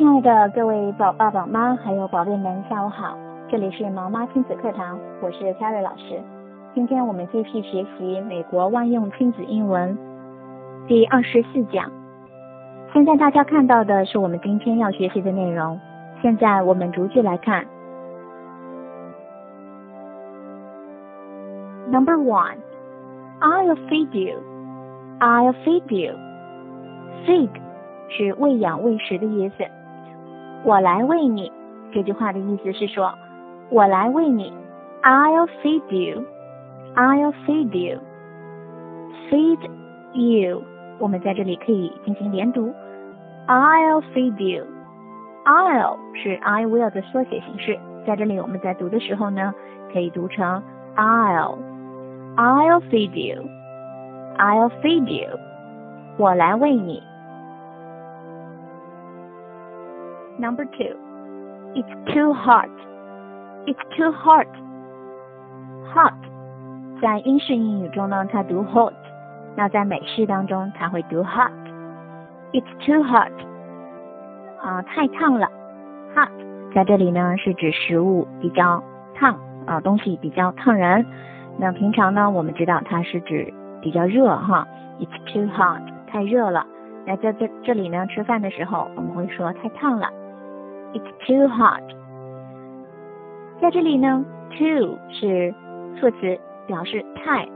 亲爱的各位宝爸宝妈还有宝贝们，下午好！这里是毛妈亲子课堂，我是 c a r r y 老师。今天我们继续学习美国万用亲子英文第二十四讲。现在大家看到的是我们今天要学习的内容。现在我们逐句来看。Number one, I'll feed you. I'll feed you. Feed 是喂养、喂食的意思。我来喂你。这句话的意思是说，我来喂你。I'll feed you. I'll feed you. Feed you. 我们在这里可以进行连读。I'll feed you. I'll 是 I will 的缩写形式，在这里我们在读的时候呢，可以读成 I'll. I'll feed you. I'll feed you. 我来喂你。Number two, it's too hot. It's too hot. Hot 在英式英语中呢，它读 hot，那在美式当中它会读 hot。It's too hot. 啊，太烫了。Hot 在这里呢是指食物比较烫啊，东西比较烫人。那平常呢，我们知道它是指比较热哈。It's too hot，太热了。那在这这里呢，吃饭的时候我们会说太烫了。It's too hot。在这里呢，too 是副词，表示太，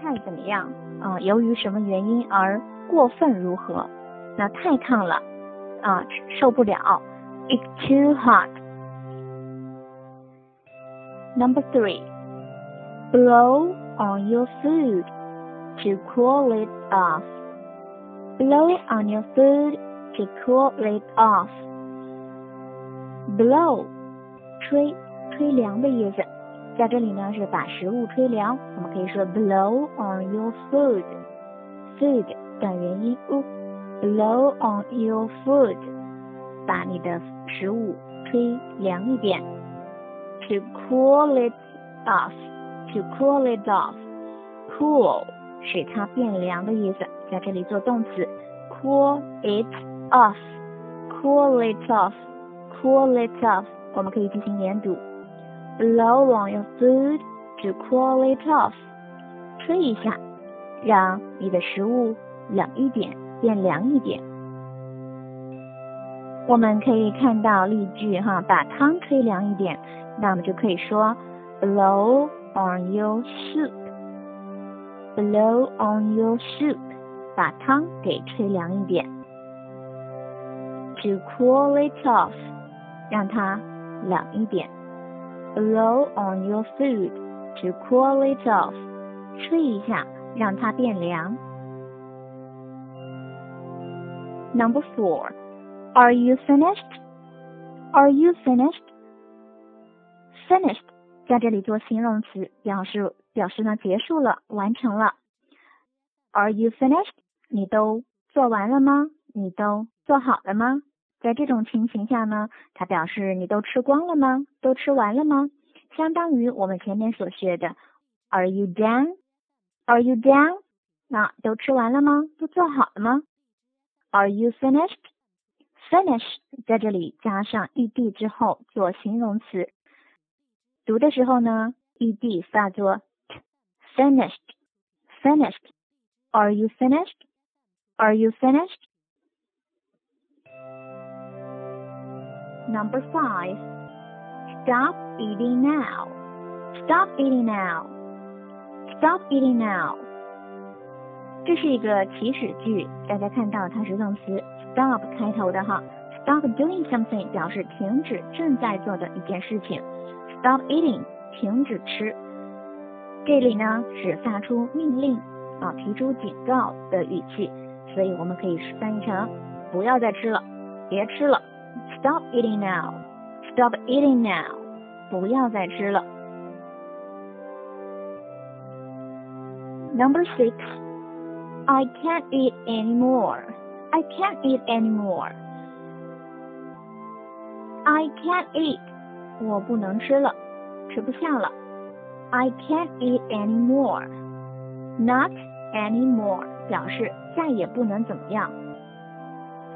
太怎么样啊？由于什么原因而过分如何？那太烫了啊，受不了。It's too hot. Number three, blow on your food to cool it off. Blow on your food to cool it off. Blow，吹，吹凉的意思。在这里呢是把食物吹凉，我们可以说 blow on your food。food 短元音 u，blow on your food，把你的食物吹凉一点。To cool it off，to cool it off，cool 使它变凉的意思，在这里做动词，cool it off，cool it off。Cool it off，我们可以进行连读。Blow on your food to cool it off，吹一下，让你的食物冷一点，变凉一点。我们可以看到例句哈，把汤吹凉一点，那我们就可以说 Blow on your soup，Blow on your soup，把汤给吹凉一点。To cool it off。让它冷一点。Blow on your food to cool it off，吹一下，让它变凉。Number four, are you finished? Are you finished? Finished 在这里做形容词，表示表示呢结束了，完成了。Are you finished? 你都做完了吗？你都做好了吗？ 在这种情形下呢，它表示你都吃光了吗？都吃完了吗？相当于我们前面所学的，Are you done？Are you done？那都吃完了吗？都做好了吗？Are you finished？Finish 在这里加上 ed 之后做形容词，读的时候呢，ed 发作 t，finished，finished。Are you finished？Are you finished？Number five, stop eating now. Stop eating now. Stop eating now. 这是一个祈使句，大家看到它是动词 stop 开头的哈。Stop doing something 表示停止正在做的一件事情。Stop eating 停止吃。这里呢是发出命令啊，提出警告的语气，所以我们可以翻译成不要再吃了，别吃了。Stop eating now. Stop eating now. 不要再吃了。Number six. I can't eat anymore. I can't eat anymore. I can't eat. 我不能吃了，吃不下了。I can't eat anymore. Not anymore 表示再也不能怎么样，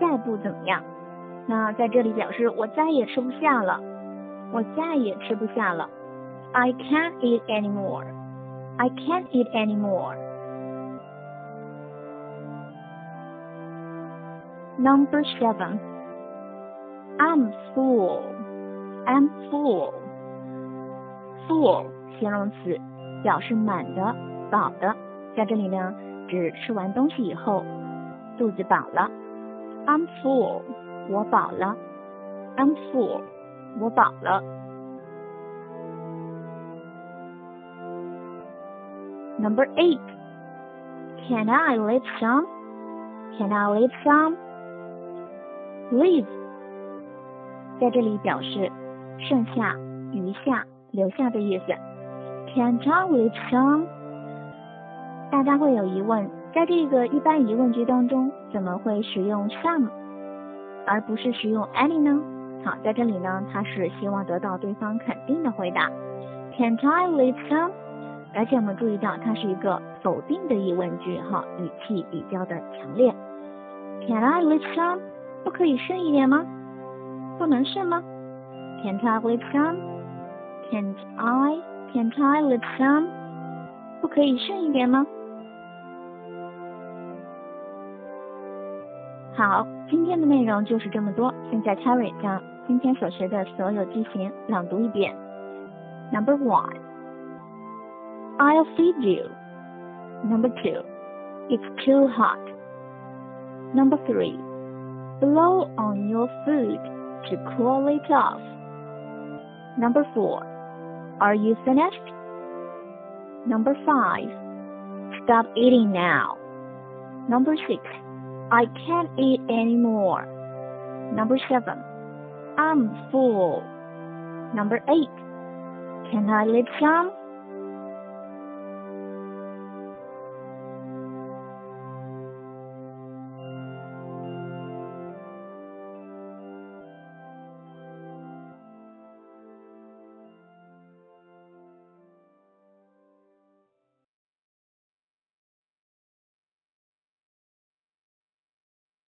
再不怎么样。 那在这里表示我再也吃不下了，我再也吃不下了。I can't eat anymore. I can't eat anymore. Number seven. I'm full. I'm full. Full 形容词，表示满的、饱的。在这里呢，指吃完东西以后，肚子饱了。I'm full. 我饱了，I'm full，我饱了。Number eight, can I leave some? Can I leave some? Leave 在这里表示剩下、余下、留下的意思。Can I leave some? 大家会有疑问，在这个一般疑问句当中，怎么会使用 some？而不是使用 any 呢？好，在这里呢，他是希望得到对方肯定的回答。Can I leave some？而且我们注意到它是一个否定的疑问句，哈，语气比较的强烈。Can I leave some？不可以剩一点吗？不能剩吗？Can I leave some？Can't I？Can't I leave some？不可以剩一点吗？好，今天的内容就是这么多。现在 Terry 将今天所学的所有句型朗读一遍。Number one, I'll feed you. Number two, it's too hot. Number three, blow on your food to cool it off. Number four, are you finished? Number five, stop eating now. Number six, I can't eat anymore. Number seven, I'm full. Number eight, can I leave some?